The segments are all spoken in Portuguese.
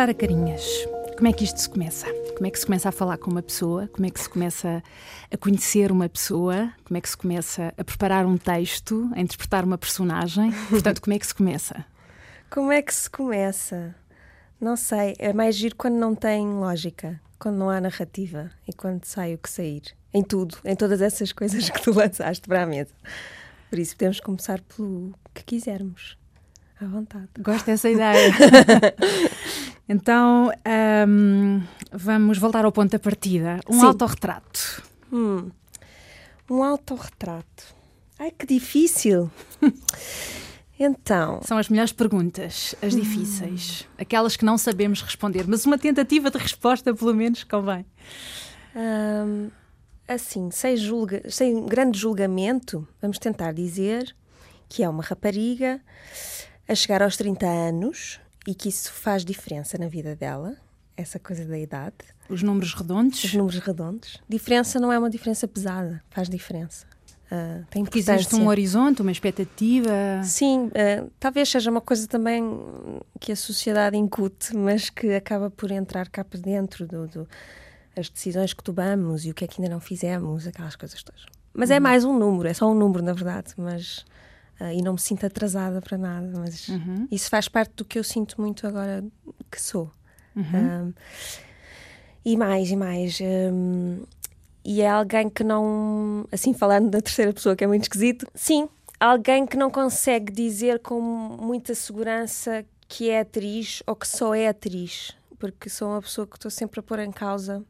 Sara Carinhas, como é que isto se começa? Como é que se começa a falar com uma pessoa? Como é que se começa a conhecer uma pessoa? Como é que se começa a preparar um texto, a interpretar uma personagem? Portanto, como é que se começa? Como é que se começa? Não sei. É mais giro quando não tem lógica, quando não há narrativa e quando sai o que sair. Em tudo, em todas essas coisas que tu lançaste para a mesa. Por isso, podemos começar pelo que quisermos. À vontade. Gosto dessa ideia. então, um, vamos voltar ao ponto da partida. Um Sim. autorretrato. Hum. Um autorretrato. Ai, que difícil! então, São as melhores perguntas, as difíceis. Aquelas que não sabemos responder, mas uma tentativa de resposta, pelo menos, convém. hum, assim, sem, julga, sem grande julgamento, vamos tentar dizer que é uma rapariga a chegar aos 30 anos e que isso faz diferença na vida dela, essa coisa da idade. Os números redondos. Os números redondos. Diferença não é uma diferença pesada, faz diferença. Ah, tem Porque existe um horizonte, uma expectativa. Sim, ah, talvez seja uma coisa também que a sociedade incute, mas que acaba por entrar cá para dentro do, do- as decisões que tomamos e o que é que ainda não fizemos, aquelas coisas todas. Mas é mais um número, é só um número, na verdade, mas ah, e não me sinto atrasada para nada, mas Uhum. isso faz parte do que eu sinto muito agora que sou. Uhum. Um, e mais, e mais. um, e é alguém que não. Assim, falando da terceira pessoa, que é muito esquisito. Sim, alguém que não consegue dizer com muita segurança que é atriz ou que só é atriz. Porque sou uma pessoa que estou sempre a pôr em causa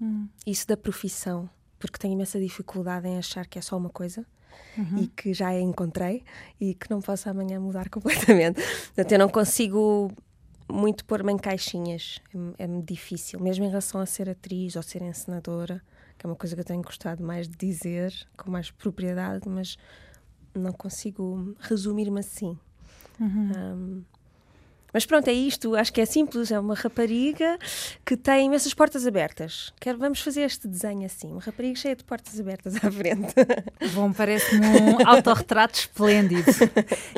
Hum. isso da profissão. Porque tenho imensa dificuldade em achar que é só uma coisa Uhum. e que já encontrei e que não posso amanhã mudar completamente. Portanto, eu não consigo muito pôr-me em caixinhas. É- É-me difícil, mesmo em relação a ser atriz ou ser encenadora, que é uma coisa que eu tenho gostado mais de dizer, com mais propriedade, mas não consigo resumir-me assim. Uhum. Um, mas pronto, é isto. Acho que é simples. É uma rapariga que tem imensas portas abertas. Quero, vamos fazer este desenho assim. Uma rapariga cheia de portas abertas à frente. Bom, parece-me um autorretrato esplêndido.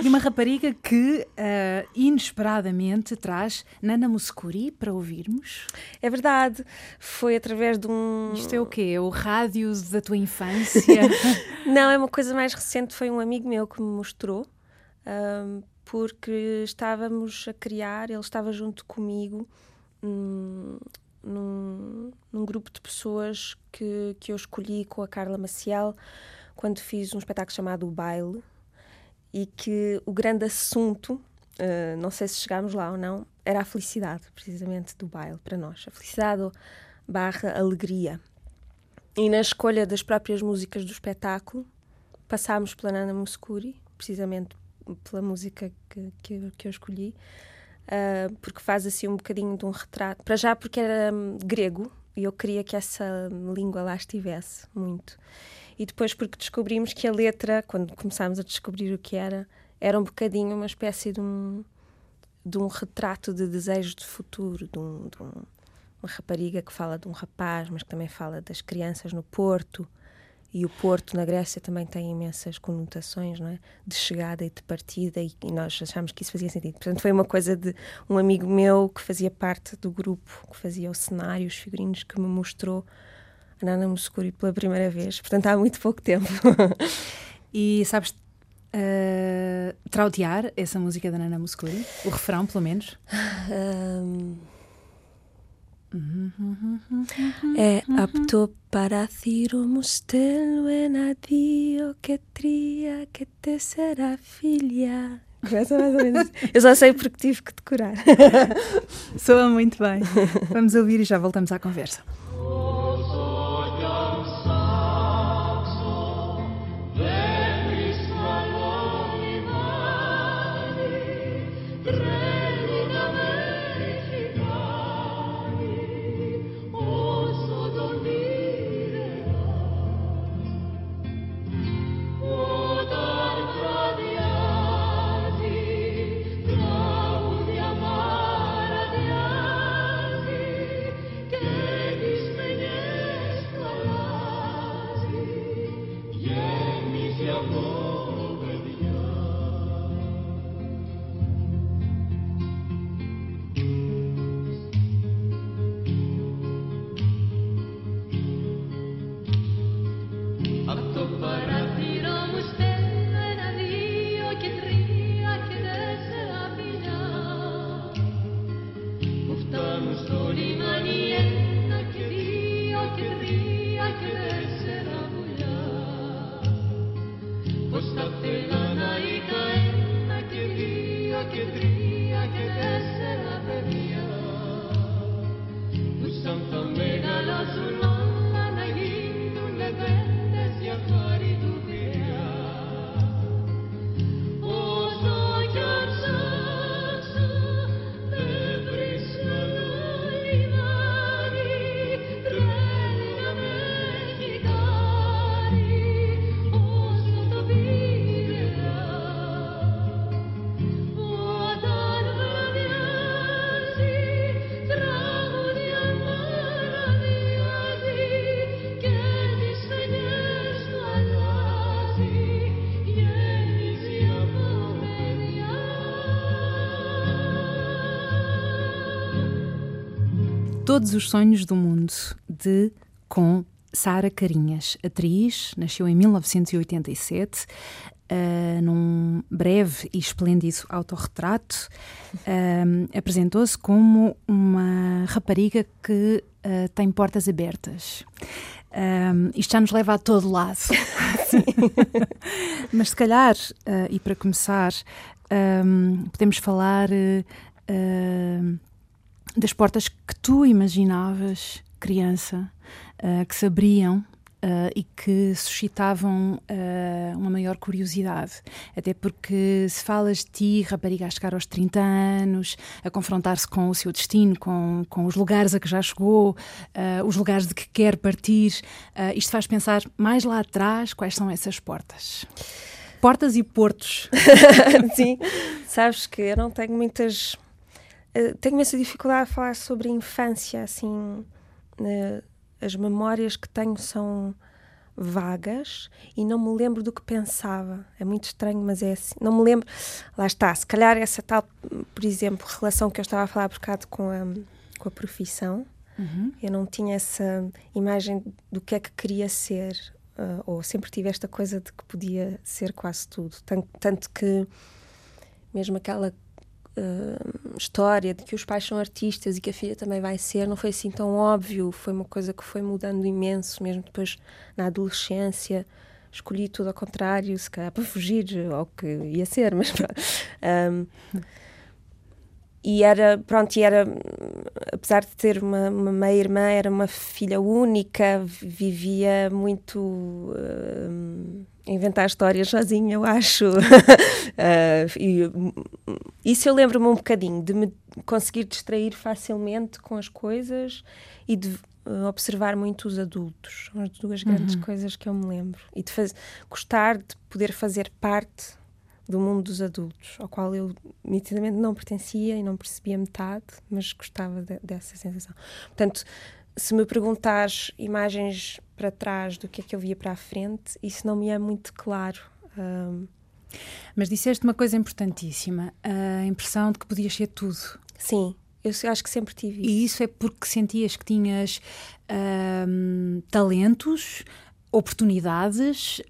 E uma rapariga que ah, inesperadamente traz Nana Muscuri para ouvirmos. É verdade. Foi através de um. Isto é o quê? É o rádio da tua infância? Não, é uma coisa mais recente. Foi um amigo meu que me mostrou, ahm, porque estávamos a criar, ele estava junto comigo hum, num, num grupo de pessoas que, que eu escolhi com a Carla Maciel quando fiz um espetáculo chamado O Baile e que o grande assunto, ah, não sei se chegámos lá ou não, era a felicidade, precisamente do baile para nós. A felicidade barra alegria. E na escolha das próprias músicas do espetáculo, passámos pela Nana Muscuri, precisamente pela música que, que, eu- que eu escolhi, ah, porque faz assim um bocadinho de um retrato. Para já, porque era hum, grego e eu queria que essa língua lá estivesse muito. E depois, porque descobrimos que a letra, quando começámos a descobrir o que era, era um bocadinho uma espécie de um, de um retrato de desejo de futuro, de, um, de um- uma rapariga que fala de um rapaz, mas que também fala das crianças no Porto. E o Porto, na Grécia, também tem imensas conotações, não é? De chegada e de partida, e, e nós achámos que isso fazia sentido. Portanto, foi uma coisa de um amigo meu que fazia parte do grupo, que fazia o cenário, os figurinos, que me mostrou a Nana Muscuri pela primeira vez. Portanto, há muito pouco tempo. E sabes ah, trautear essa música da Nana Muscuri? O refrão, pelo menos? Ahm, É apto para decir o mostelo en adio que tria que te será filha. Começa mais ou menos. Eu só sei porque tive que decorar. Soa muito bem. Vamos ouvir e já voltamos à conversa. Todos os Sonhos do Mundo, de com Sara Carinhas, atriz, nasceu em 1987, uh, eh, num breve e esplêndido autorretrato. Uh, Apresentou-se como uma rapariga que uh, tem portas abertas. Um, isto já nos leva a todo lado. Mas se calhar, e para começar, um, podemos falar uh, das portas que tu imaginavas, criança, uh, que se abriam Uh, e que suscitavam uh, uma maior curiosidade. Até porque se falas de ti, rapariga a chegar aos 30 anos, a confrontar-se com o seu destino, com, com os lugares a que já chegou, uh, os lugares de que quer partir, isto faz pensar mais lá atrás quais são essas portas. Portas e portos. Sim, sabes que eu não tenho muitas eh, tenho essa dificuldade a falar sobre a infância, assim, uh, as memórias que tenho são vagas e não me lembro do que pensava. É muito estranho, mas é assim. Não me lembro. Lá está, se calhar essa tal, por exemplo, relação que eu estava a falar por bocado com a, com a profissão. Uhum. Eu não tinha essa imagem do que é que queria ser, uh, ou sempre tive esta coisa de que podia ser quase tudo. Tanto, tanto que, mesmo aquela uh, história de que os pais são artistas e que a filha também vai ser, não foi assim tão óbvio, foi uma coisa que foi mudando imenso, mesmo depois na adolescência. Escolhi tudo ao contrário, se calhar para fugir ao que ia ser, mas um, e era, pronto, e era, apesar de ter uma, uma meia-irmã, era uma filha única, vivia muito uh, inventar histórias sozinha, eu acho. uh, e, isso eu lembro-me um bocadinho, de me conseguir distrair facilmente com as coisas e de uh, observar muito os adultos. São as duas grandes uhum. coisas que eu me lembro. E de faz, gostar de poder fazer parte do mundo dos adultos, ao qual eu nitidamente não pertencia e não percebia metade, mas gostava de, dessa sensação. Portanto, se me perguntares imagens para trás do que é que eu via para a frente, isso não me é muito claro. Um... Mas disseste uma coisa importantíssima, a impressão de que podias ser tudo. Sim, eu acho que sempre tive isso. E isso é porque sentias que tinhas um, talentos, oportunidades,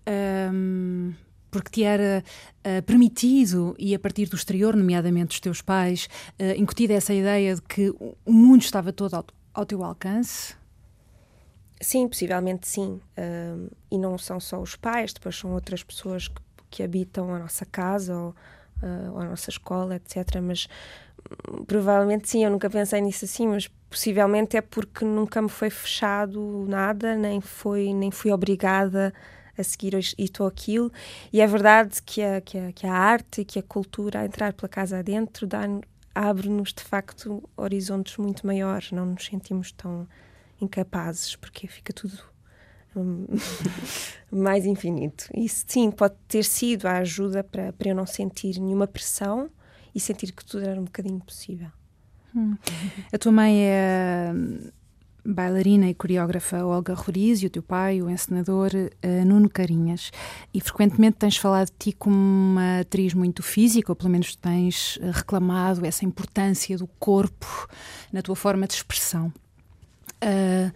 um, porque te era uh, permitido, e a partir do exterior, nomeadamente dos teus pais, uh, incutida essa ideia de que o mundo estava todo ao, ao teu alcance? Sim, possivelmente sim. E não são só os pais, depois são outras pessoas que, que habitam a nossa casa ou, uh, ou, a nossa escola, etc. Mas um, provavelmente sim, eu nunca pensei nisso assim, mas possivelmente é porque nunca me foi fechado nada, nem, foi, nem fui obrigada a seguir isto ou aquilo. E é verdade que a, que a, que a arte e que a cultura, a entrar pela casa adentro, abre-nos de facto horizontes muito maiores, não nos sentimos tão incapazes, porque fica tudo hum, mais infinito. Isso sim pode ter sido a ajuda para, para eu não sentir nenhuma pressão e sentir que tudo era um bocadinho possível. Hum. A tua mãe é bailarina e coreógrafa Olga Roriz e o teu pai, o encenador uh, Nuno Carinhas. E frequentemente tens falado de ti como uma atriz muito física, ou pelo menos tens uh, reclamado essa importância do corpo na tua forma de expressão. Uh,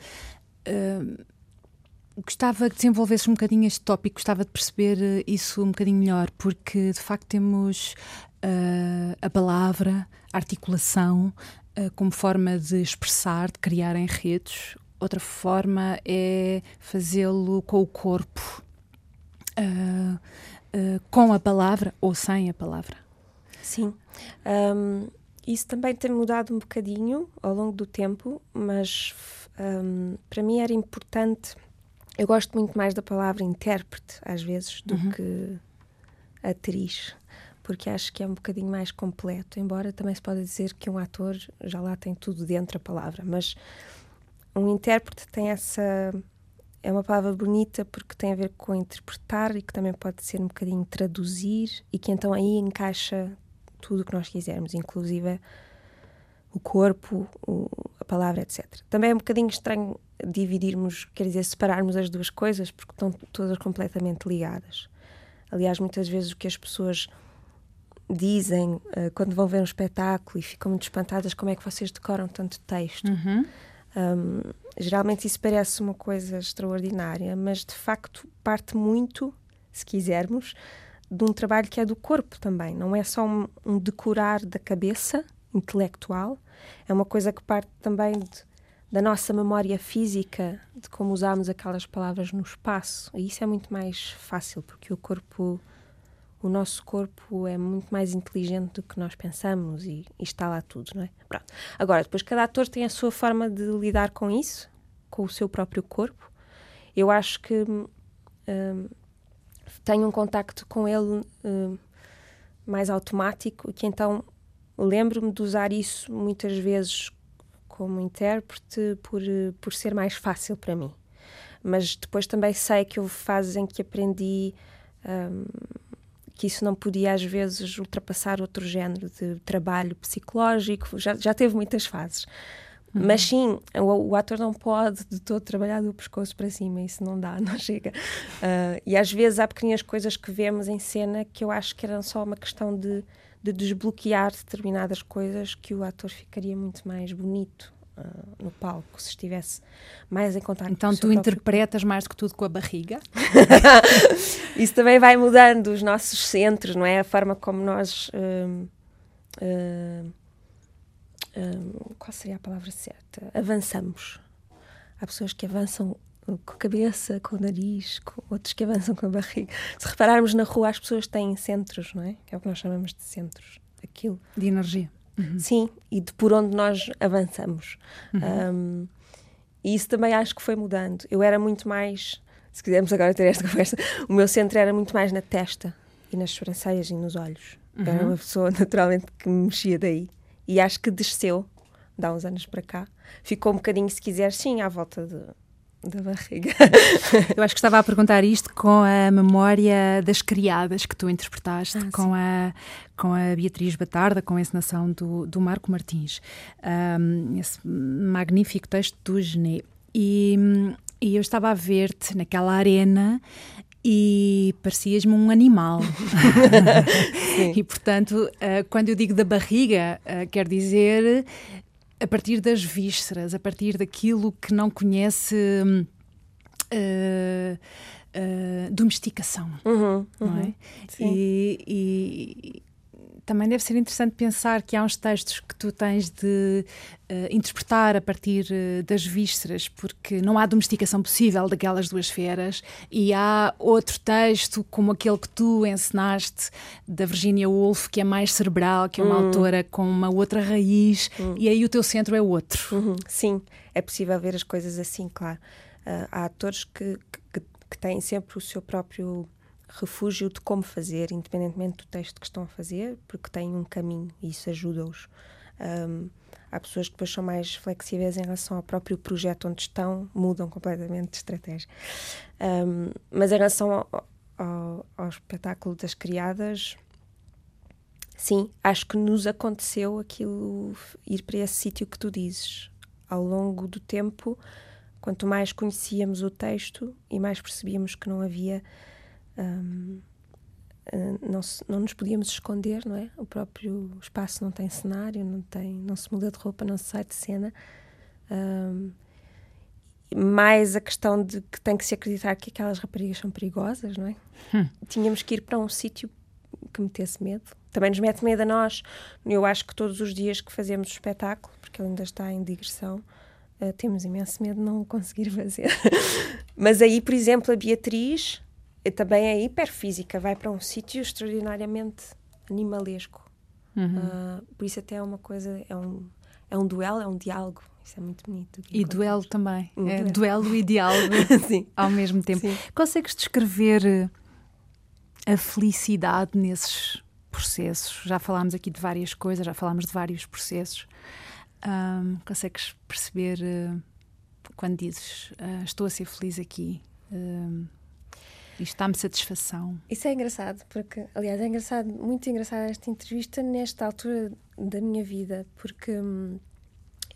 gostava que desenvolvesse um bocadinho este tópico, gostava de perceber isso um bocadinho melhor, porque de facto temos a palavra, a articulação, eh, como forma de expressar, de criar enredos. Outra forma é fazê-lo com o corpo, uh, uh, com a palavra ou sem a palavra. Sim. Um, isso também tem mudado um bocadinho ao longo do tempo, mas um, para mim era importante. Eu gosto muito mais da palavra intérprete, às vezes, do uhum. que atriz, porque acho que é um bocadinho mais completo. Embora também se pode dizer que um ator já lá tem tudo dentro da palavra, mas um intérprete tem essa. É uma palavra bonita porque tem a ver com interpretar e que também pode ser um bocadinho traduzir e que então aí encaixa tudo o que nós quisermos, inclusive o corpo, o, a palavra, etc. Também é um bocadinho estranho dividirmos, quer dizer, separarmos as duas coisas porque estão todas completamente ligadas. Aliás, muitas vezes o que as pessoas dizem uh, quando vão ver um espetáculo e ficam muito espantadas como é que vocês decoram tanto texto. Uhum. Um, geralmente isso parece uma coisa extraordinária, mas de facto parte muito, se quisermos, de um trabalho que é do corpo também. Não é só um, um decorar da cabeça intelectual, é uma coisa que parte também de, da nossa memória física, de como usamos aquelas palavras no espaço. E isso é muito mais fácil, porque o corpo, o nosso corpo é muito mais inteligente do que nós pensamos e, e está lá tudo, não é? Pronto. Agora, depois cada ator tem a sua forma de lidar com isso, com o seu próprio corpo. Eu acho que hum, tenho um contacto com ele uh, mais automático, que então lembro-me de usar isso muitas vezes como intérprete por, por ser mais fácil para mim. Mas depois também sei que houve fases em que aprendi um, que isso não podia às vezes ultrapassar outro género de trabalho psicológico, já, já teve muitas fases. Uhum. Mas sim, o, o, ator não pode de todo trabalhar do pescoço para cima, isso não dá, não chega. Uh, e às vezes há pequenas coisas que vemos em cena que eu acho que eram só uma questão de, de desbloquear determinadas coisas que o ator ficaria muito mais bonito. Uh, no palco, se estivesse mais em contato Então tu interpretas mais do que tudo com a barriga? Isso também vai mudando os nossos centros, não é? A forma como nós uh, qual seria a palavra certa? Avançamos. Há pessoas que avançam com a cabeça, com o nariz, com outros que avançam com a barriga. Se repararmos na rua, as pessoas têm centros, não é? É o que nós chamamos de centros. Aquilo. De energia. Uhum. Sim, e de por onde nós avançamos. Uhum. Um, e isso também acho que foi mudando. Eu era muito mais, se quisermos agora ter esta conversa, o meu centro era muito mais na testa e nas sobrancelhas e nos olhos. Uhum. Era uma pessoa naturalmente que me mexia daí e acho que desceu, dá uns anos para cá. Ficou um bocadinho, se quiser, sim, à volta de, da barriga. Eu acho que estava a perguntar isto com a memória das criadas que tu interpretaste, ah, com, a, com a Beatriz Batarda, com a encenação do, do Marco Martins. Um, esse magnífico texto do Gené. E, e eu estava a ver-te naquela arena e parecias-me um animal. e, portanto, uh, quando eu digo da barriga, uh, quer dizer a partir das vísceras, a partir daquilo que não conhece. Uh, domesticação, uhum, uhum, não é? E, e, também deve ser interessante pensar que há uns textos que tu tens de uh, interpretar a partir uh, das vísceras, porque não há domesticação possível daquelas duas feras, e há outro texto, como aquele que tu encenaste, da Virginia Woolf, que é mais cerebral, que é uma hum. autora com uma outra raiz, hum. e aí o teu centro é outro. Uhum. Sim, é possível ver as coisas assim, claro. Uh, há atores que, que, que têm sempre o seu próprio refúgio de como fazer, independentemente do texto que estão a fazer, porque têm um caminho e isso ajuda-os. Um, há pessoas que depois são mais flexíveis em relação ao próprio projeto onde estão, mudam completamente de estratégia. Um, mas em relação ao, ao, ao, espetáculo das criadas, sim, acho que nos aconteceu aquilo, ir para esse sítio que tu dizes. Ao longo do tempo, quanto mais conhecíamos o texto e mais percebíamos que não havia um, não, se, não nos podíamos esconder, não é? O próprio espaço não tem cenário, não tem, não se muda de roupa, não se sai de cena. Um, mais a questão de que tem que se acreditar que aquelas raparigas são perigosas, não é? Hum. Tínhamos que ir para um sítio que metesse medo. Também nos mete medo a nós. Eu acho que todos os dias que fazemos o espetáculo, porque ele ainda está em digressão, uh, temos imenso medo de não o conseguir fazer. Mas aí, por exemplo, a Beatriz também é hiperfísica, vai para um sítio extraordinariamente animalesco. Uhum. Uh, por isso até é uma coisa, é um, é um duelo, é um diálogo. Isso é muito bonito. E duelo também. Um é duelo. e diálogo ao mesmo tempo. Sim. Consegues descrever eh, a felicidade nesses processos? Já falámos aqui de várias coisas, já falámos de vários processos. Um, consegues perceber uh, quando dizes uh, estou a ser feliz aqui? Isto dá-me satisfação. Isso é engraçado, porque, aliás, é engraçado, muito engraçada esta entrevista nesta altura da minha vida, porque hum,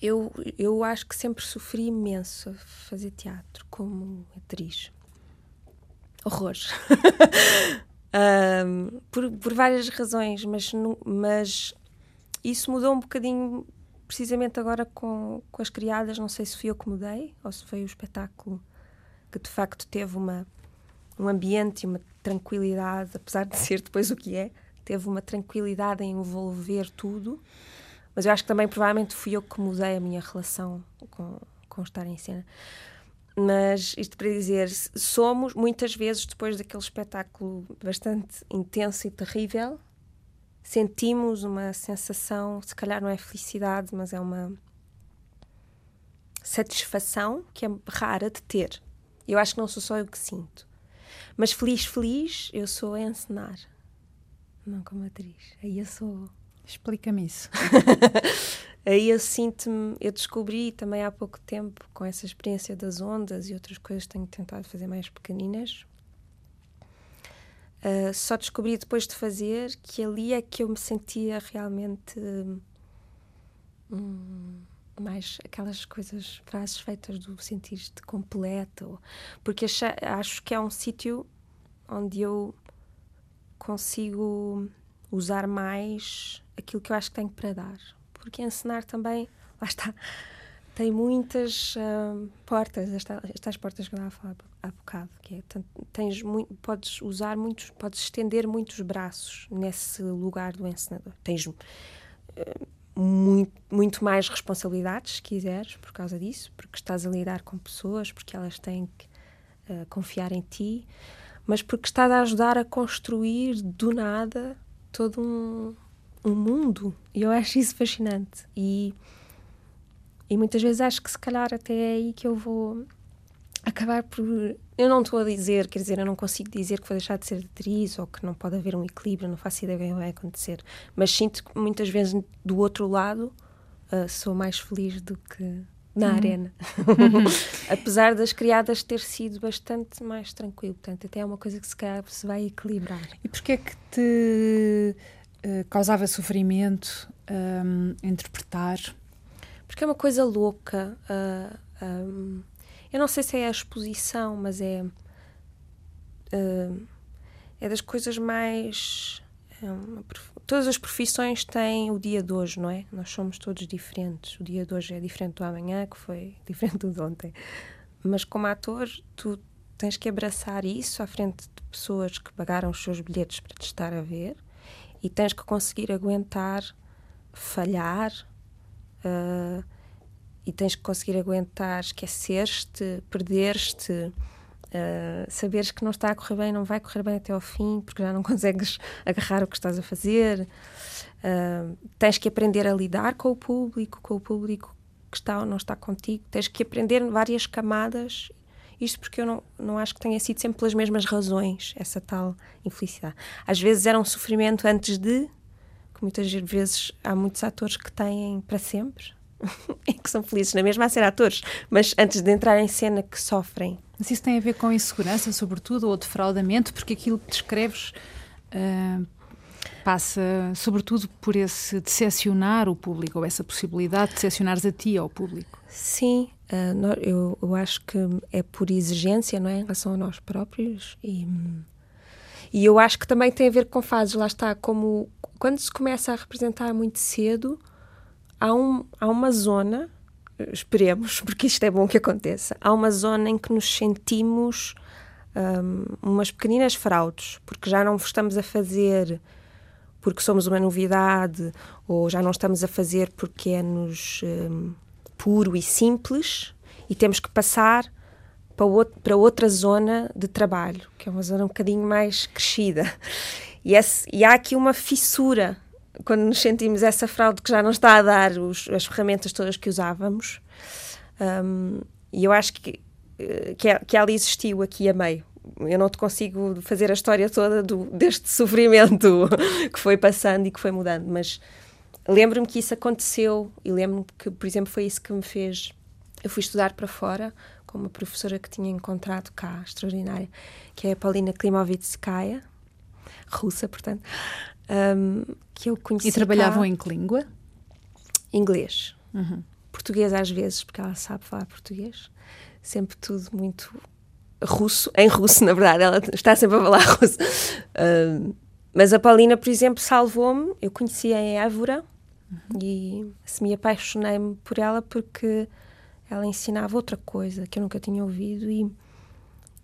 eu, eu acho que sempre sofri imenso fazer teatro como atriz. Horrores. um, por, por várias razões, mas, mas isso mudou um bocadinho precisamente agora com, com as criadas. Não sei se fui eu que mudei ou se foi o espetáculo que de facto teve uma um ambiente e uma tranquilidade, apesar de ser depois o que é, teve uma tranquilidade em envolver tudo. Mas eu acho que também provavelmente fui eu que mudei a minha relação com, com estar em cena. Mas isto para dizer, somos muitas vezes depois daquele espetáculo bastante intenso e terrível, sentimos uma sensação, se calhar não é felicidade, mas é uma satisfação que é rara de ter. Eu acho que não sou só eu que sinto. Mas feliz, feliz, eu sou a encenar, não como atriz. Aí eu sou. Explica-me isso. Aí eu sinto-me, eu descobri também há pouco tempo, com essa experiência das ondas e outras coisas que tenho tentado fazer mais pequeninas, uh, só descobri depois de fazer que ali é que eu me sentia realmente. Hum, mais aquelas coisas, frases feitas do sentir-te completo, porque acho, acho que é um sítio onde eu consigo usar mais aquilo que eu acho que tenho para dar. Porque ensinar também, lá está, tem muitas uh, portas, estas portas que eu estava a falar há bocado, que é, tens muito, podes usar muitos, podes estender muitos braços nesse lugar do ensinador. Tens uh, muito, muito mais responsabilidades, se quiseres, por causa disso, porque estás a lidar com pessoas, porque elas têm que uh, confiar em ti, mas porque estás a ajudar a construir do nada todo um, um mundo. E eu acho isso fascinante. E, e muitas vezes acho que se calhar até é aí que eu vou acabar por. Eu não estou a dizer, quer dizer, eu não consigo dizer que vou deixar de ser atriz ou que não pode haver um equilíbrio, não faço ideia do que vai acontecer. Mas sinto que muitas vezes do outro lado uh, sou mais feliz do que na uhum. arena. Apesar das criadas ter sido bastante mais tranquilo. Portanto, até é uma coisa que se calhar se vai equilibrar. E porquê é que te uh, causava sofrimento um, interpretar? Porque é uma coisa louca. Uh, um, eu não sei se é a exposição, mas é. Uh, é das coisas mais. É uma, todas as profissões têm o dia de hoje, não é? Nós somos todos diferentes. O dia de hoje é diferente do amanhã, que foi diferente do de ontem. Mas como ator, tu tens que abraçar isso à frente de pessoas que pagaram os seus bilhetes para te estar a ver e tens que conseguir aguentar falhar. Uh, e tens que conseguir aguentar, esquecer-te, perder-te, uh, saberes que não está a correr bem, não vai correr bem até ao fim, porque já não consegues agarrar o que estás a fazer. Uh, tens que aprender a lidar com o público, com o público que está ou não está contigo. Tens que aprender várias camadas. Isto porque eu não, não acho que tenha sido sempre pelas mesmas razões, essa tal infelicidade. Às vezes era um sofrimento antes de, que muitas vezes há muitos atores que têm para sempre, é que são felizes na mesma a ser atores, mas antes de entrar em cena que sofrem. Mas isso tem a ver com insegurança, sobretudo, ou defraudamento, porque aquilo que descreves uh, passa, sobretudo, por esse decepcionar o público, ou essa possibilidade de decepcionares a ti ao público. Sim, uh, eu, eu acho que é por exigência, não é? Em relação a nós próprios e. E eu acho que também tem a ver com fases, lá está, como quando se começa a representar muito cedo, há, um, há uma zona, esperemos, porque isto é bom que aconteça, há uma zona em que nos sentimos um, umas pequeninas fraudes, porque já não estamos a fazer porque somos uma novidade, ou já não estamos a fazer porque é-nos um, puro e simples, e temos que passar para, outro, para outra zona de trabalho, que é uma zona um bocadinho mais crescida. E, esse, e há aqui uma fissura quando nos sentimos essa fraude que já não está a dar os, as ferramentas todas que usávamos. Um, e eu acho que, eh, que, que ela existiu aqui a meio. Eu não te consigo fazer a história toda do, deste sofrimento que foi passando e que foi mudando, mas lembro-me que isso aconteceu e lembro-me que, por exemplo, foi isso que me fez. Eu fui estudar para fora com uma professora que tinha encontrado cá, extraordinária, que é a Paulina Klimovitskaya, russa, portanto, um, que eu conheci. E trabalhavam cá. em que língua? Inglês. Uhum. Português às vezes, porque ela sabe falar português. Sempre tudo muito russo, em russo, na verdade, ela está sempre a falar russo. Mas a Paulina, por exemplo, salvou-me. Eu conhecia em Évora uhum. e se me apaixonei-me por ela porque ela ensinava outra coisa que eu nunca tinha ouvido e,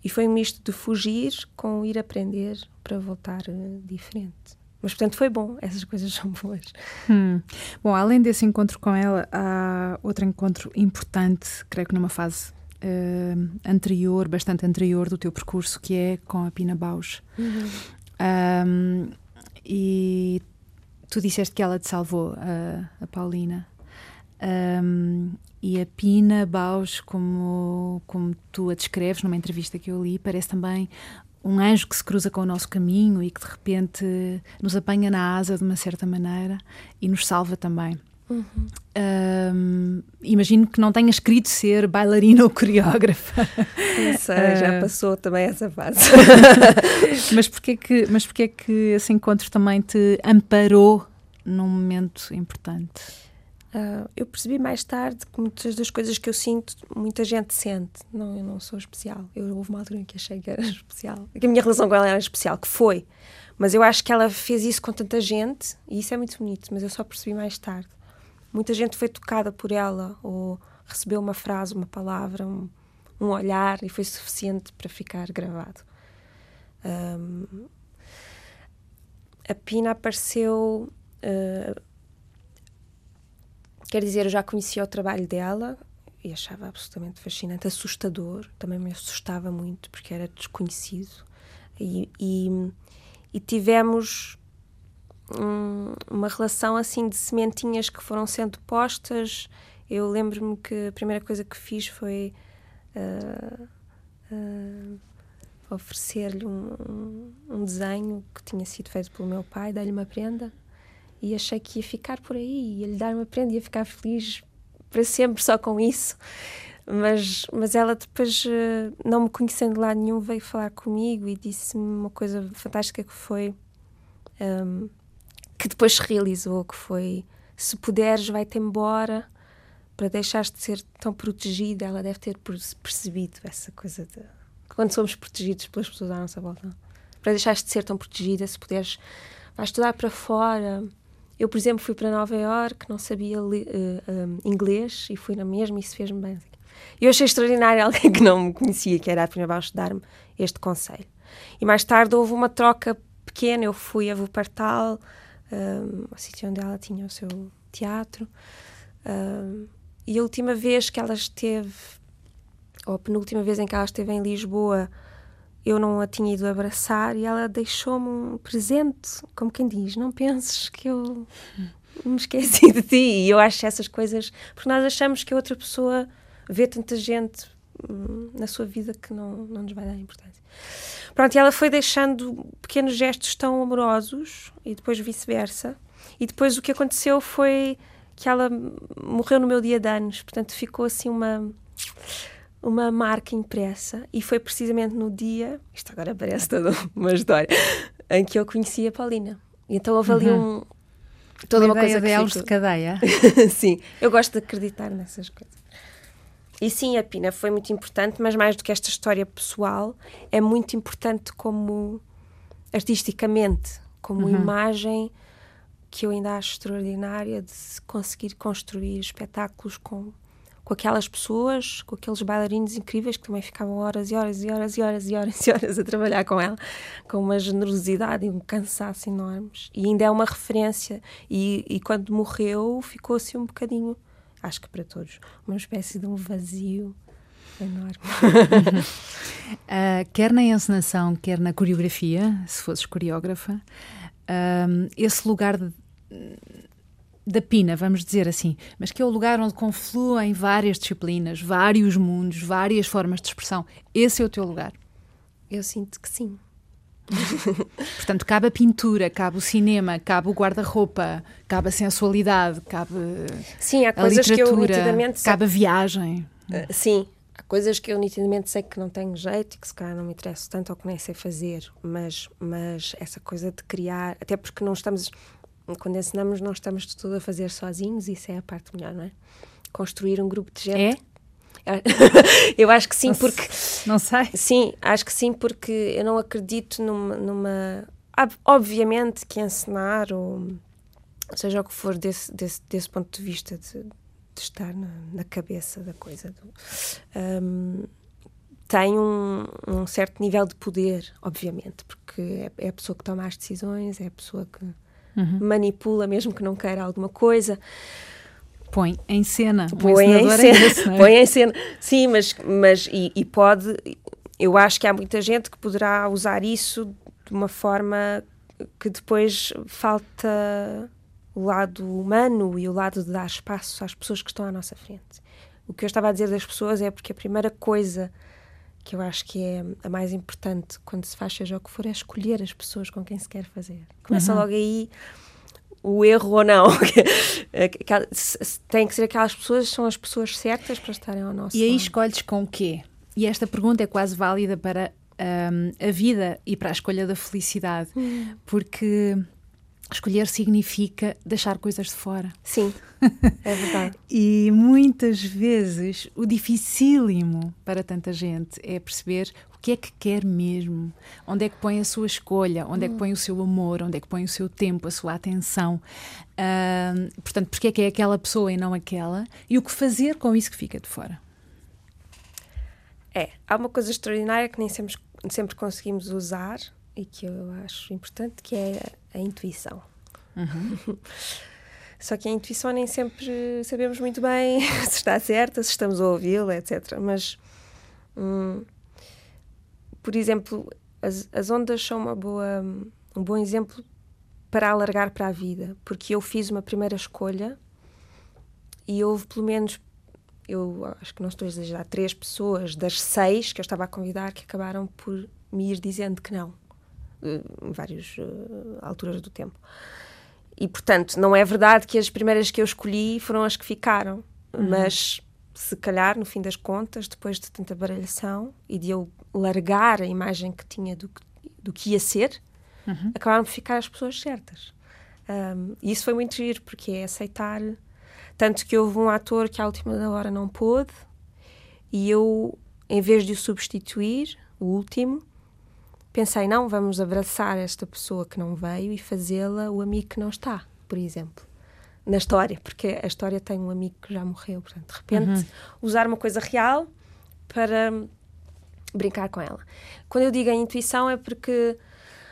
e foi um misto de fugir com ir aprender para voltar uh, diferente. Mas, portanto, foi bom. Essas coisas são boas. Hum. Bom, além desse encontro com ela, há outro encontro importante, creio que numa fase uh, anterior, bastante anterior do teu percurso, que é com a Pina Bausch. Uhum. Um, e tu disseste que ela te salvou, a, a Paulina. Um, e a Pina Bausch, como, como tu a descreves numa entrevista que eu li, parece também um anjo que se cruza com o nosso caminho e que de repente nos apanha na asa de uma certa maneira e nos salva também. Uhum. Um, imagino que não tenha escrito ser bailarina ou coreógrafa. Não sei, já passou também essa fase. mas porquê que, mas porquê que esse encontro também te amparou num momento importante? Uh, eu percebi mais tarde que muitas das coisas que eu sinto, muita gente sente. Não, eu não sou especial. Eu houve uma altura em que achei que era especial, que a minha relação com ela era especial, que foi. Mas eu acho que ela fez isso com tanta gente e isso é muito bonito. Mas eu só percebi mais tarde. Muita gente foi tocada por ela ou recebeu uma frase, uma palavra, um, um olhar e foi suficiente para ficar gravado. Um, a Pina apareceu. Uh, Quer dizer, eu já conhecia o trabalho dela e achava absolutamente fascinante, assustador, também me assustava muito porque era desconhecido. E, e, e tivemos um, uma relação assim de sementinhas que foram sendo postas. Eu lembro-me que a primeira coisa que fiz foi uh, uh, oferecer-lhe um, um, um, desenho que tinha sido feito pelo meu pai, dar-lhe uma prenda e achei que ia ficar por aí, ia lhe dar uma prenda, ia ficar feliz para sempre só com isso. Mas, mas ela depois, eh, não me conhecendo de lado nenhum, veio falar comigo e disse-me uma coisa fantástica que foi um, ehm, que depois se realizou, que foi se puderes, vai-te embora para deixares de ser tão protegida. Ela deve ter percebido essa coisa de quando somos protegidos pelas pessoas à nossa volta. Para deixares de ser tão protegida, se puderes, vais estudar para fora, eu, por exemplo, fui para Nova York, não sabia uh, um, inglês e fui na mesma e isso fez-me bem. E eu achei extraordinário alguém que não me conhecia, que era a primeira vez dar-me este conselho. E mais tarde houve uma troca pequena, eu fui a Wuppertal, um, o sítio onde ela tinha o seu teatro, um, e a última vez que ela esteve, ou a penúltima vez em que ela esteve em Lisboa, eu não a tinha ido abraçar e ela deixou-me um presente, como quem diz: Não penses que eu me esqueci de ti. E eu acho essas coisas, porque nós achamos que a outra pessoa vê tanta gente hum, na sua vida que não, não nos vai dar importância. Pronto, e ela foi deixando pequenos gestos tão amorosos e depois vice-versa. E depois o que aconteceu foi que ela morreu no meu dia de anos, portanto ficou assim uma uma marca impressa e foi precisamente no dia, isto agora parece toda uma história, em que eu conheci a Paulina. E então houve ali uhum. um, toda uma, uma coisa de elos de cadeia. sim, eu gosto de acreditar nessas coisas. E sim, a Pina foi muito importante, mas mais do que esta história pessoal, é muito importante como artisticamente, como uhum. imagem que eu ainda acho extraordinária de conseguir construir espetáculos com com aquelas pessoas, com aqueles bailarinos incríveis que também ficavam horas e horas e horas e horas e horas e horas a trabalhar com ela, com uma generosidade e um cansaço enormes. E ainda é uma referência. E, e quando morreu, ficou assim um bocadinho, acho que para todos, uma espécie de um vazio enorme. uh, quer na encenação, quer na coreografia, se fosses coreógrafa, uh, esse lugar de da Pina, vamos dizer assim, mas que é o lugar onde confluem várias disciplinas, vários mundos, várias formas de expressão. Esse é o teu lugar. Eu sinto que sim. Portanto, cabe a pintura, cabe o cinema, cabe o guarda-roupa, cabe a sensualidade, cabe sim, há a coisas que eu nitidamente cabe a viagem. Uh, sim, há coisas que eu nitidamente sei que não tenho jeito e que se calhar não me interessa tanto ou que nem sei fazer, mas, mas essa coisa de criar, até porque não estamos, quando ensinamos, não estamos de tudo a fazer sozinhos, isso é a parte melhor, não é? Construir um grupo de gente. É? eu acho que sim, porque. Não sei. Sim, acho que sim, porque eu não acredito numa. numa obviamente que ensinar, ou seja o que for, desse, desse, desse ponto de vista de, de estar na, na, cabeça da coisa, do, um, tem um, um, certo nível de poder, obviamente, porque é, é, a pessoa que toma as decisões, é a pessoa que uhum. manipula, mesmo que não queira alguma coisa põe em cena. Põe em cena. É esse, é? Põe em cena. Sim, mas, mas e, e, pode. Eu acho que há muita gente que poderá usar isso de uma forma que depois falta o lado humano e o lado de dar espaço às pessoas que estão à nossa frente. O que eu estava a dizer das pessoas é porque a primeira coisa que eu acho que é a mais importante quando se faz seja o que for é escolher as pessoas com quem se quer fazer. Começa uhum. logo aí o erro ou não. Tem que ser aquelas pessoas, são as pessoas certas para estarem ao nosso E aí escolhes com o quê? E esta pergunta é quase válida para um, a vida e para a escolha da felicidade, hum. porque escolher significa deixar coisas de fora. Sim, é verdade. e muitas vezes o dificílimo para tanta gente é perceber o que é que quer mesmo, onde é que põe a sua escolha, onde é que hum. põe o seu amor, onde é que põe o seu tempo, a sua atenção. Uh, portanto, porque é que é aquela pessoa e não aquela, e o que fazer com isso que fica de fora. É, há uma coisa extraordinária que nem sempre, sempre conseguimos usar e que eu acho importante, que é a, intuição. Uhum. Só que a intuição nem sempre sabemos muito bem se está certa, se estamos a ouvi-la, etc. Mas hum, por exemplo, as, as ondas são uma boa, um bom exemplo para alargar para a vida, porque eu fiz uma primeira escolha e houve pelo menos, eu acho que não estou a exagerar, três pessoas das seis que eu estava a convidar que acabaram por me ir dizendo que não, em várias uh, alturas do tempo. E, portanto, não é verdade que as primeiras que eu escolhi foram as que ficaram, uhum. mas se calhar, no fim das contas, depois de tanta baralhação e de eu largar a imagem que tinha do, do que ia ser, uhum. acabaram por ficar as pessoas certas. Um, e isso foi muito giro, porque é aceitar. Tanto que houve um ator que à última da hora não pôde, e eu, em vez de o substituir, o último, pensei: não, vamos abraçar esta pessoa que não veio e fazê-la o amigo que não está, por exemplo na história, porque a história tem um amigo que já morreu, portanto, de repente, uhum. usar uma coisa real para brincar com ela. Quando eu digo a intuição é porque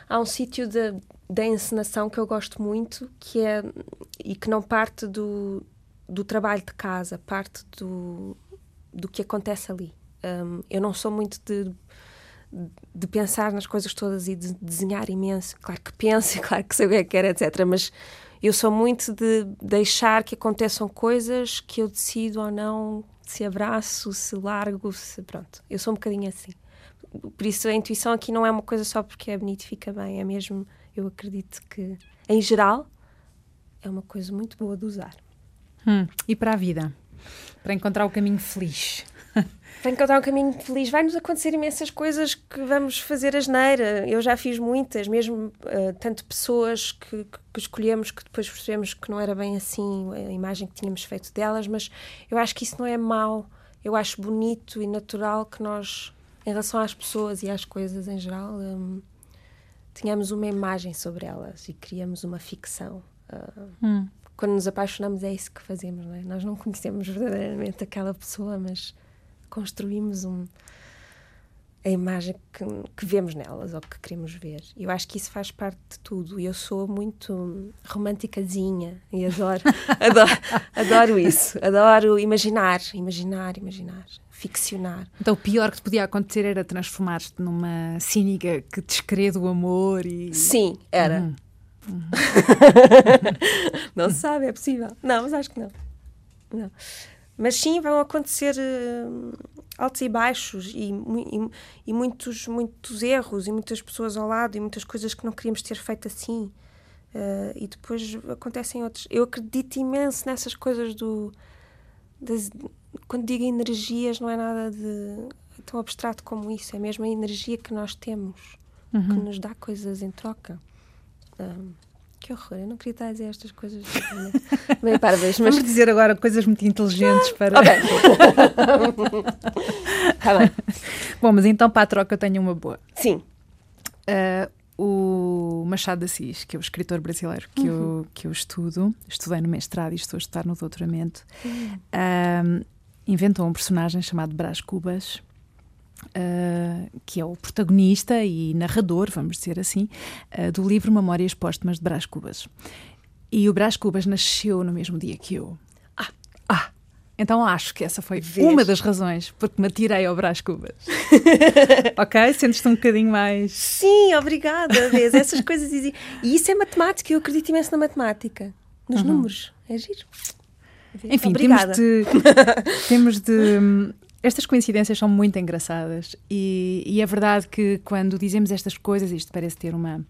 há um sítio da encenação que eu gosto muito, que é e que não parte do, do trabalho de casa, parte do, do que acontece ali. Um, eu não sou muito de, de pensar nas coisas todas e de desenhar imenso. Claro que penso, claro que sei o que é que quero, etc. Mas eu sou muito de deixar que aconteçam coisas que eu decido ou não se abraço, se largo, se pronto. Eu sou um bocadinho assim. Por isso a intuição aqui não é uma coisa só porque é bonito e fica bem, é mesmo, eu acredito que em geral é uma coisa muito boa de usar. Hum, e para a vida? Para encontrar o caminho feliz? Para encontrar um caminho feliz, vai-nos acontecer imensas coisas que vamos fazer a geneira. Eu já fiz muitas, mesmo uh, tanto pessoas que, que, que, escolhemos que depois percebemos que não era bem assim a imagem que tínhamos feito delas, mas eu acho que isso não é mau. Eu acho bonito e natural que nós, em relação às pessoas e às coisas em geral, um, tenhamos uma imagem sobre elas e criamos uma ficção. Uh, hum. Quando nos apaixonamos, é isso que fazemos, não é? Nós não conhecemos verdadeiramente aquela pessoa, mas construímos um, a imagem que, que, vemos nelas ou que queremos ver. Eu acho que isso faz parte de tudo. Eu sou muito românticazinha e adoro, adoro, adoro isso. Adoro imaginar, imaginar, imaginar, ficcionar. Então o pior que te podia acontecer era transformar-te numa cínica que descrede o amor e... Sim, era. Uhum. Uhum. não se sabe, é possível. Não, mas acho que não. não. Mas sim, vão acontecer uh, altos e baixos e, e, e, muitos, muitos erros e muitas pessoas ao lado e muitas coisas que não queríamos ter feito assim. Uh, e depois acontecem outros. Eu acredito imenso nessas coisas do. Das, quando digo energias, não é nada de tão abstrato como isso, é mesmo a energia que nós temos, uhum. que nos dá coisas em troca. Um, que horror, eu não queria estar a dizer estas coisas meio parvas, mas... Vamos dizer agora coisas muito inteligentes ah, para... tá bem. Bom, mas então para a troca eu tenho uma boa. Sim. Uh, o Machado de Assis, que é o escritor brasileiro que, uhum. eu, que eu estudo, estudei no mestrado e estou a estudar no doutoramento, uhum. uh, inventou um personagem chamado Brás Cubas, Uh, que é o protagonista e narrador, vamos dizer assim, uh, do livro Memórias Póstumas de Brás Cubas. E o Brás Cubas nasceu no mesmo dia que eu. Ah! Ah! Então acho que essa foi Vês? uma das razões porque me atirei ao Brás Cubas. ok? Sentes-te um bocadinho mais. Sim, obrigada, vês? Essas coisas. E isso é matemática, eu acredito imenso na matemática, nos uhum. números. É giro. Enfim, Obrigada. temos de, temos de estas coincidências são muito engraçadas e, e, é verdade que quando dizemos estas coisas, isto parece ter uma.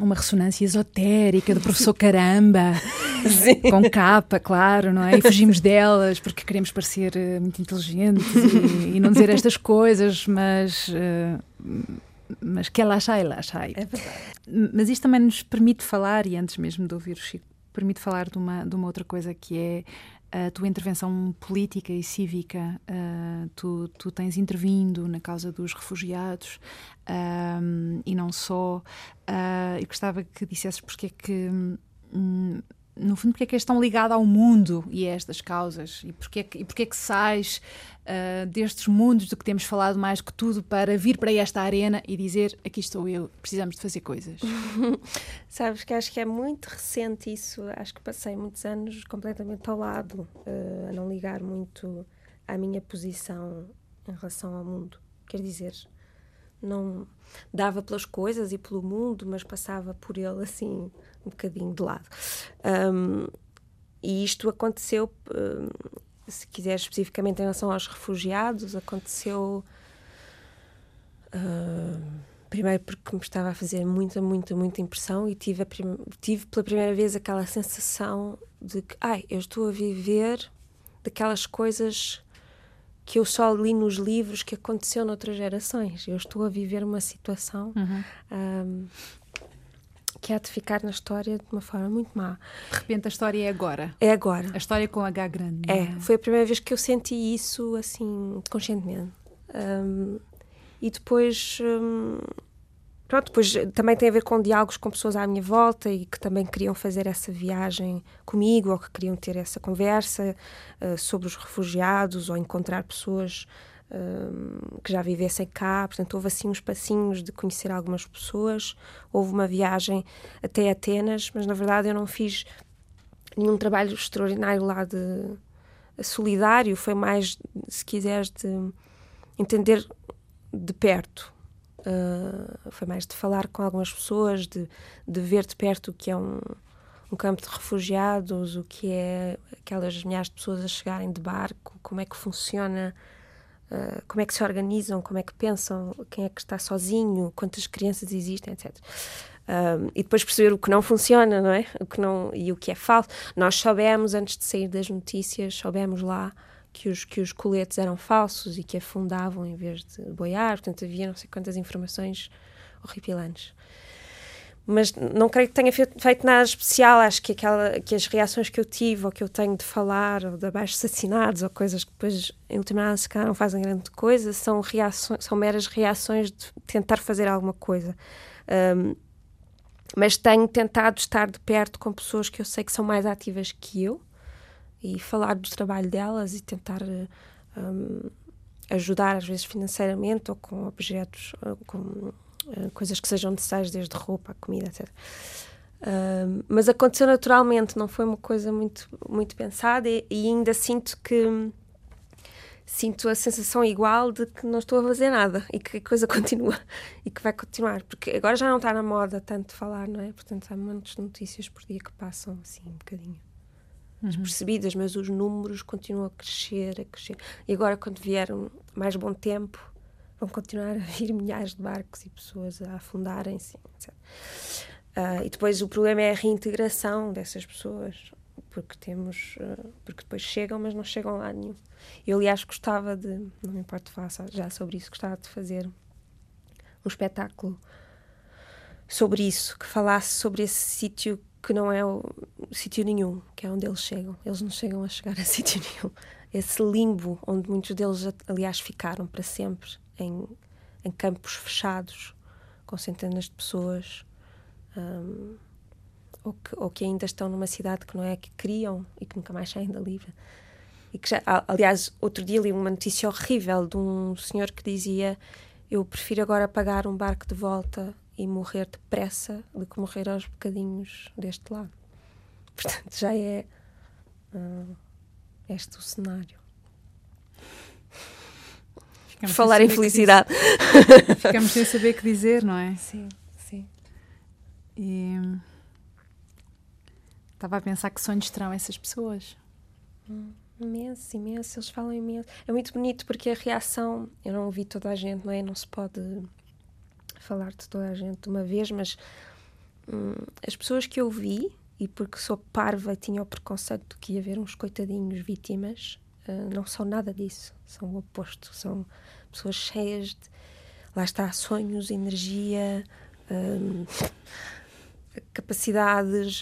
uma ressonância esotérica do professor Caramba, Sim. com capa, claro, não é? E fugimos delas porque queremos parecer uh, muito inteligentes e, e, não dizer estas coisas, mas. Uh, mas que ela achai, ela achai. É verdade. Mas isto também nos permite falar, e antes mesmo de ouvir o Chico, permite falar de uma, de uma outra coisa que é a tua intervenção política e cívica, uh, tu, tu, tens intervindo na causa dos refugiados um, e não só. Uh, eu gostava que dissesses porque é que. Um, no fundo, porque é que és tão ligado ao mundo e a estas causas? E porque é que, e porque é que sais uh, destes mundos do que temos falado mais que tudo para vir para esta arena e dizer aqui estou eu, precisamos de fazer coisas? Sabes que acho que é muito recente isso. Acho que passei muitos anos completamente ao lado, uh, a não ligar muito à minha posição em relação ao mundo. Quer dizer, não dava pelas coisas e pelo mundo, mas passava por ele assim um bocadinho de lado. Um, e isto aconteceu, um, se quiser especificamente em relação aos refugiados, aconteceu. Uh, primeiro porque me estava a fazer muita, muita, muita impressão e tive, tive pela primeira vez aquela sensação de que, ai, eu estou a viver daquelas coisas que eu só li nos livros que aconteceu noutras gerações. Eu estou a viver uma situação uhum. um, que há de ficar na história de uma forma muito má. De repente a história é agora. É agora. A história com H grande. É, é? foi a primeira vez que eu senti isso assim conscientemente. Um, e depois um, pronto, depois também tem a ver com diálogos com pessoas à minha volta e que também queriam fazer essa viagem comigo ou que queriam ter essa conversa uh, sobre os refugiados ou encontrar pessoas que já vivessem cá, portanto houve assim uns passinhos de conhecer algumas pessoas, houve uma viagem até Atenas, mas na verdade eu não fiz nenhum trabalho extraordinário lá de solidário, foi mais, se quiseres, de entender de perto. Uh, foi mais de falar com algumas pessoas, de, de ver de perto o que é um, um campo de refugiados, o que é aquelas milhares de pessoas a chegarem de barco, como é que funciona ah, como é que se organizam, como é que pensam, quem é que está sozinho, quantas crianças existem, etc. Um, e depois perceber o que não funciona, não é? O que não, e o que é falso. Nós soubemos, antes de sair das notícias, soubemos lá que os, que os coletes eram falsos e que afundavam em vez de boiar, portanto havia não sei quantas informações horripilantes mas não creio que tenha feito nada especial. Acho que, aquela, que as reações que eu tive, ou que eu tenho de falar, ou de abaixo assassinados, ou coisas que depois, em última análise, se não fazem grande coisa, são, reações, são meras reações de tentar fazer alguma coisa. Um, mas tenho tentado estar de perto com pessoas que eu sei que são mais ativas que eu e falar do trabalho delas e tentar um, ajudar, às vezes financeiramente ou com objetos, com eh, coisas que sejam necessárias, desde roupa, comida, etc. Uh, mas aconteceu naturalmente, não foi uma coisa muito, muito pensada e, e ainda sinto que sinto a sensação igual de que não estou a fazer nada e que a coisa continua e que vai continuar, porque agora já não está na moda tanto falar, não é? Portanto, há muitas notícias por dia que passam assim um bocadinho uhum. despercebidas, mas os números continuam a crescer, a crescer. E agora, quando vier mais bom tempo, vão continuar a vir milhares de barcos e pessoas a afundarem-se, etc. Uh, e depois o problema é a reintegração dessas pessoas, porque temos, uh, porque depois chegam, mas não chegam lá nenhum. Eu, aliás, gostava de, não me importa falar já sobre isso, gostava de fazer um espetáculo sobre isso, que falasse sobre esse sítio que não é o, sítio nenhum, que é onde eles chegam. Eles não chegam a chegar a sítio nenhum. Esse limbo onde muitos deles, aliás, ficaram para sempre em, em campos fechados, com centenas de pessoas, um, ou, que, ou que ainda estão numa cidade que não é que criam e que nunca mais saem da livre. E que já, aliás, outro dia li uma notícia horrível de um senhor que dizia: Eu prefiro agora pagar um barco de volta e morrer depressa do que morrer aos bocadinhos deste lado. Portanto, já é uh, este o cenário. Ficamos Falar em felicidade. Ficamos sem saber o que dizer, não é? Sim, sim. E estava a pensar que sonhos terão essas pessoas. Hum, imenso, imenso. Eles falam imenso. É muito bonito porque a reação, eu não ouvi toda a gente, não é? Não se pode falar de toda a gente de uma vez, mas hum, as pessoas que eu vi, e porque sou parva e tinha o preconceito de que ia haver uns coitadinhos vítimas, uh, não são nada disso. São o oposto. São pessoas cheias de. Lá está, sonhos, energia, hum, capacidades,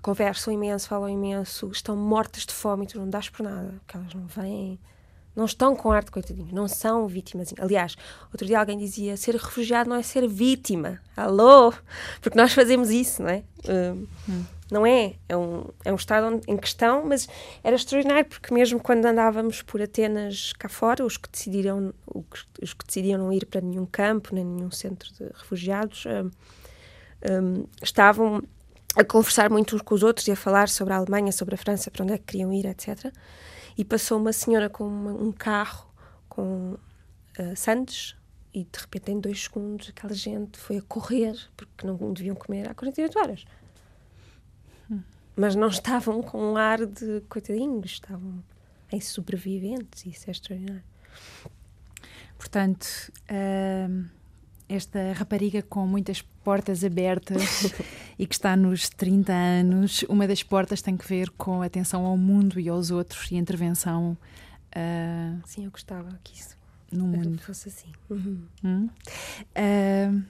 conversam imenso, falam imenso, estão mortas de fome e tu não dás por nada, porque elas não vêm. Não estão com arte, coitadinhos, não são vítimas. Aliás, outro dia alguém dizia: ser refugiado não é ser vítima. Alô? Porque nós fazemos isso, não é? Uh, hum não é? É um, é um estado em questão, mas era extraordinário, porque mesmo quando andávamos por Atenas cá fora, os que decidiram, os que decidiam não ir para nenhum campo, nem nenhum centro de refugiados, um, um, estavam a conversar muito uns com os outros e a falar sobre a Alemanha, sobre a França, para onde é que queriam ir, etc. E passou uma senhora com uma, um carro com uh, e de repente em dois segundos aquela gente foi a correr porque não deviam comer há 48 horas mas não estavam com um ar de coitadinhos, estavam em sobreviventes, isso é extraordinário. Portanto, uh, esta rapariga com muitas portas abertas e que está nos 30 anos, uma das portas tem que ver com atenção ao mundo e aos outros e intervenção. Uh, Sim, eu gostava que isso no mundo fosse assim. Uhum. Hum? Uh,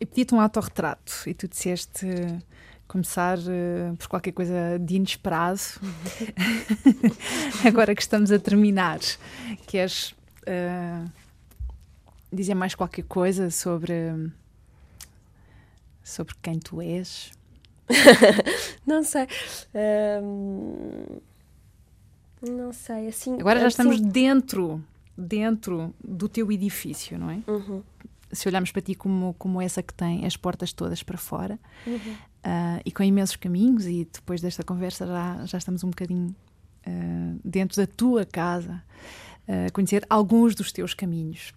e pedi-te um autorretrato e tu disseste começar uh, por qualquer coisa de inesperado. Agora que estamos a terminar, queres uh, dizer mais qualquer coisa sobre, sobre quem tu és? não sei. Um, não sei, assim. Agora já assim... estamos dentro, dentro do teu edifício, não é? Uhum se olharmos para ti como, como essa que tem as portas todas para fora uhum. uh, e com imensos caminhos, e depois desta conversa já, já estamos um bocadinho uh, dentro da tua casa, uh, conhecer alguns dos teus caminhos.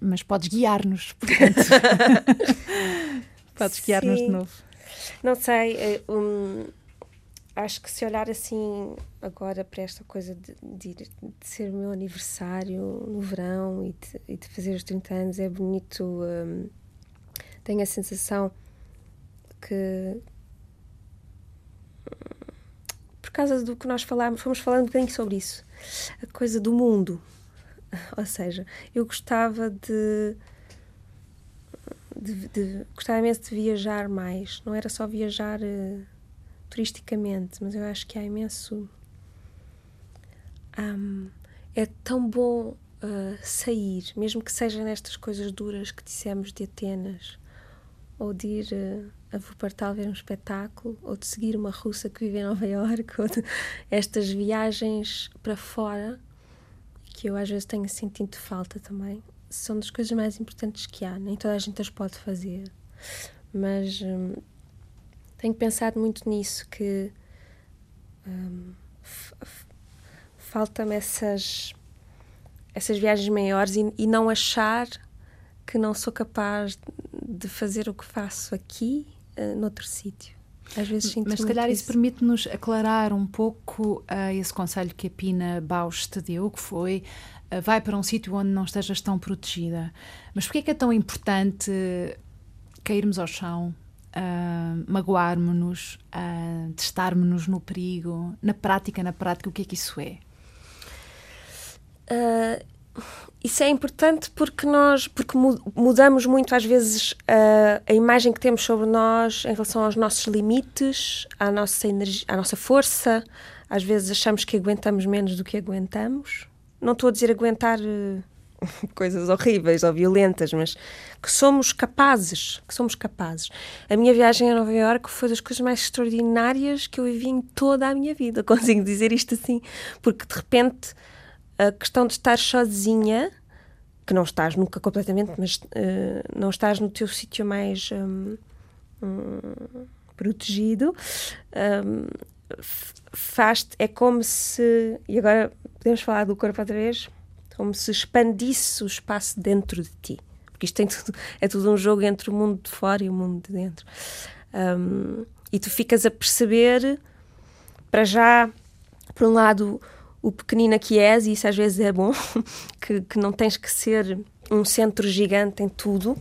mas podes guiar-nos, portanto. podes guiar-nos de novo. Não sei, eh, um, acho que se olhar assim agora para esta coisa de, de, de, ser o meu aniversário no verão e de, e de fazer os 30 anos é bonito. Um, tenho a sensação que por causa do que nós falámos, fomos falando um bocadinho sobre isso, a coisa do mundo. Ou seja, eu gostava de, de, de gostava imenso de viajar mais. Não era só viajar uh, turisticamente, mas eu acho que há imenso. Um, é tão bom uh, sair, mesmo que seja nestas coisas duras que dissemos de Atenas, ou de ir uh, a Wuppertal ver um espetáculo, ou de seguir uma russa que vive em Nova Iorque, ou de, estas viagens para fora, que eu às vezes tenho sentido falta também, são das coisas mais importantes que há. Nem toda a gente as pode fazer, mas. Um, tenho pensado muito nisso, que um, falta-me essas, essas viagens maiores e, e não achar que não sou capaz de fazer o que faço aqui, uh, noutro sítio. Às vezes sinto Mas se calhar isso, isso permite-nos aclarar um pouco uh, esse conselho que a Pina Bausch te deu, que foi uh, vai para um sítio onde não estejas tão protegida. Mas porquê é que é tão importante cairmos ao chão, uh, magoarmos-nos, uh, testarmos-nos no perigo? Na prática, na prática, o que é que isso é? Uh, isso é importante porque nós porque mudamos muito às vezes a, a imagem que temos sobre nós em relação aos nossos limites, à nossa energia, à nossa força. Às vezes achamos que aguentamos menos do que aguentamos. Não estou a dizer aguentar uh, coisas horríveis ou violentas, mas que somos capazes, que somos capazes. A minha viagem a Nova Iorque foi das coisas mais extraordinárias que eu vivi em toda a minha vida. Consigo dizer isto assim, porque de repente a questão de estar sozinha, que não estás nunca completamente, mas uh, não estás no teu sítio mais um, um, protegido, um, faz é como se. E agora podemos falar do corpo outra vez? Como se expandisse o espaço dentro de ti. Porque isto tudo, é tudo um jogo entre o mundo de fora e o mundo de dentro. Um, e tu ficas a perceber, para já, por um lado, o pequenina que és, e isso às vezes é bom, que, que não tens que ser um centro gigante em tudo,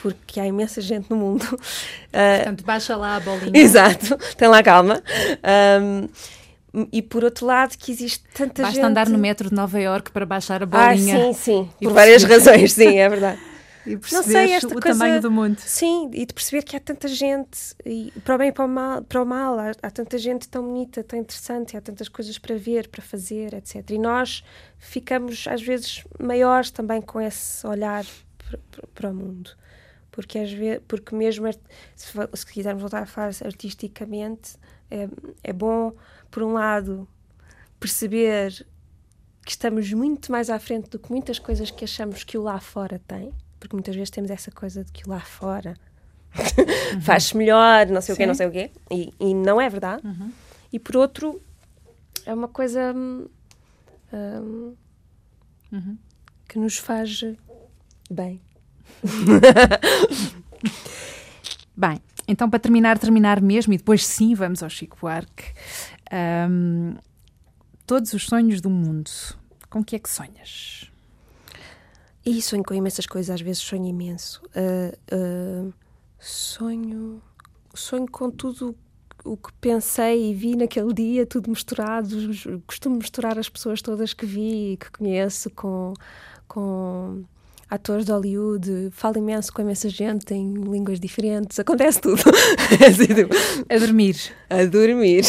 porque há imensa gente no mundo. Portanto, baixa lá a bolinha. Exato, tem lá calma. Um, e por outro lado, que existe tanta Basta gente. Basta andar no metro de Nova Iorque para baixar a bolinha. Ah, sim, sim. Por várias razões, sim, é verdade. E não sei, esta o coisa, tamanho do mundo. Sim, e de perceber que há tanta gente, e para o bem e para o mal, para o mal há, há, tanta gente tão bonita, tão interessante, há tantas coisas para ver, para fazer, etc. E nós ficamos, às vezes, maiores também com esse olhar para, para o mundo. Porque, às vezes, porque mesmo, se, se quisermos voltar a falar artisticamente, é, é bom, por um lado, perceber que estamos muito mais à frente do que muitas coisas que achamos que o lá fora tem porque muitas vezes temos essa coisa de que lá fora uhum. faz-se melhor, não sei Sim. o quê, não sei o quê, e, e não é verdade. Uhum. E por outro, é uma coisa hum, uhum. que nos faz bem. bem, então para terminar, terminar mesmo, e depois sim vamos ao Chico Buarque. Um, todos os sonhos do mundo, com que é que sonhas? E sonho com imensas coisas, às vezes sonho imenso. Uh, uh, sonho, sonho com tudo o que pensei e vi naquele dia, tudo misturado. Costumo misturar as pessoas todas que vi e que conheço com, com atores de Hollywood, falo imenso com imensa gente em línguas diferentes, acontece tudo. a dormir. A dormir.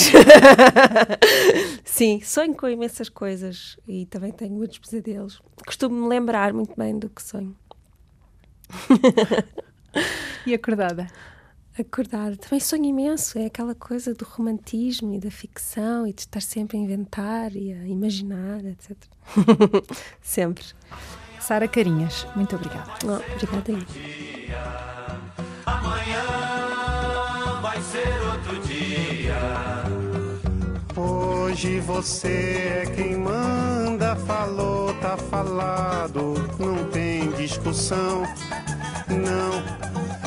Sim, sonho com imensas coisas e também tenho muitos pesadelos. Costumo me lembrar muito bem do que sonho. e acordada? Acordada. Também sonho imenso. É aquela coisa do romantismo e da ficção e de estar sempre a inventar e a imaginar, etc. sempre. Sara Carinhas, muito obrigada. Oh, obrigada aí. Amanhã vai ser outro dia. Hoje você é quem manda, falou, tá falado, não tem discussão, não.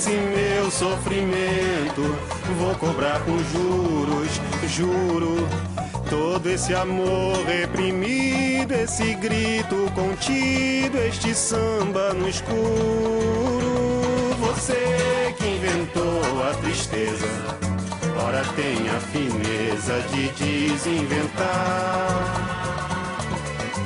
esse meu sofrimento vou cobrar com juros, juro. Todo esse amor reprimido, esse grito contido, este samba no escuro. Você que inventou a tristeza, ora tem a fineza de desinventar.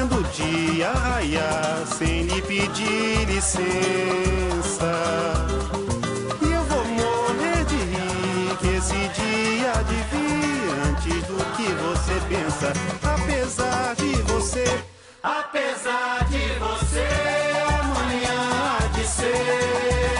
vendo o dia raiar sem lhe pedir licença. E eu vou morrer de rir que esse dia de vir antes do que você pensa. Apesar de você, apesar de você, amanhã há de ser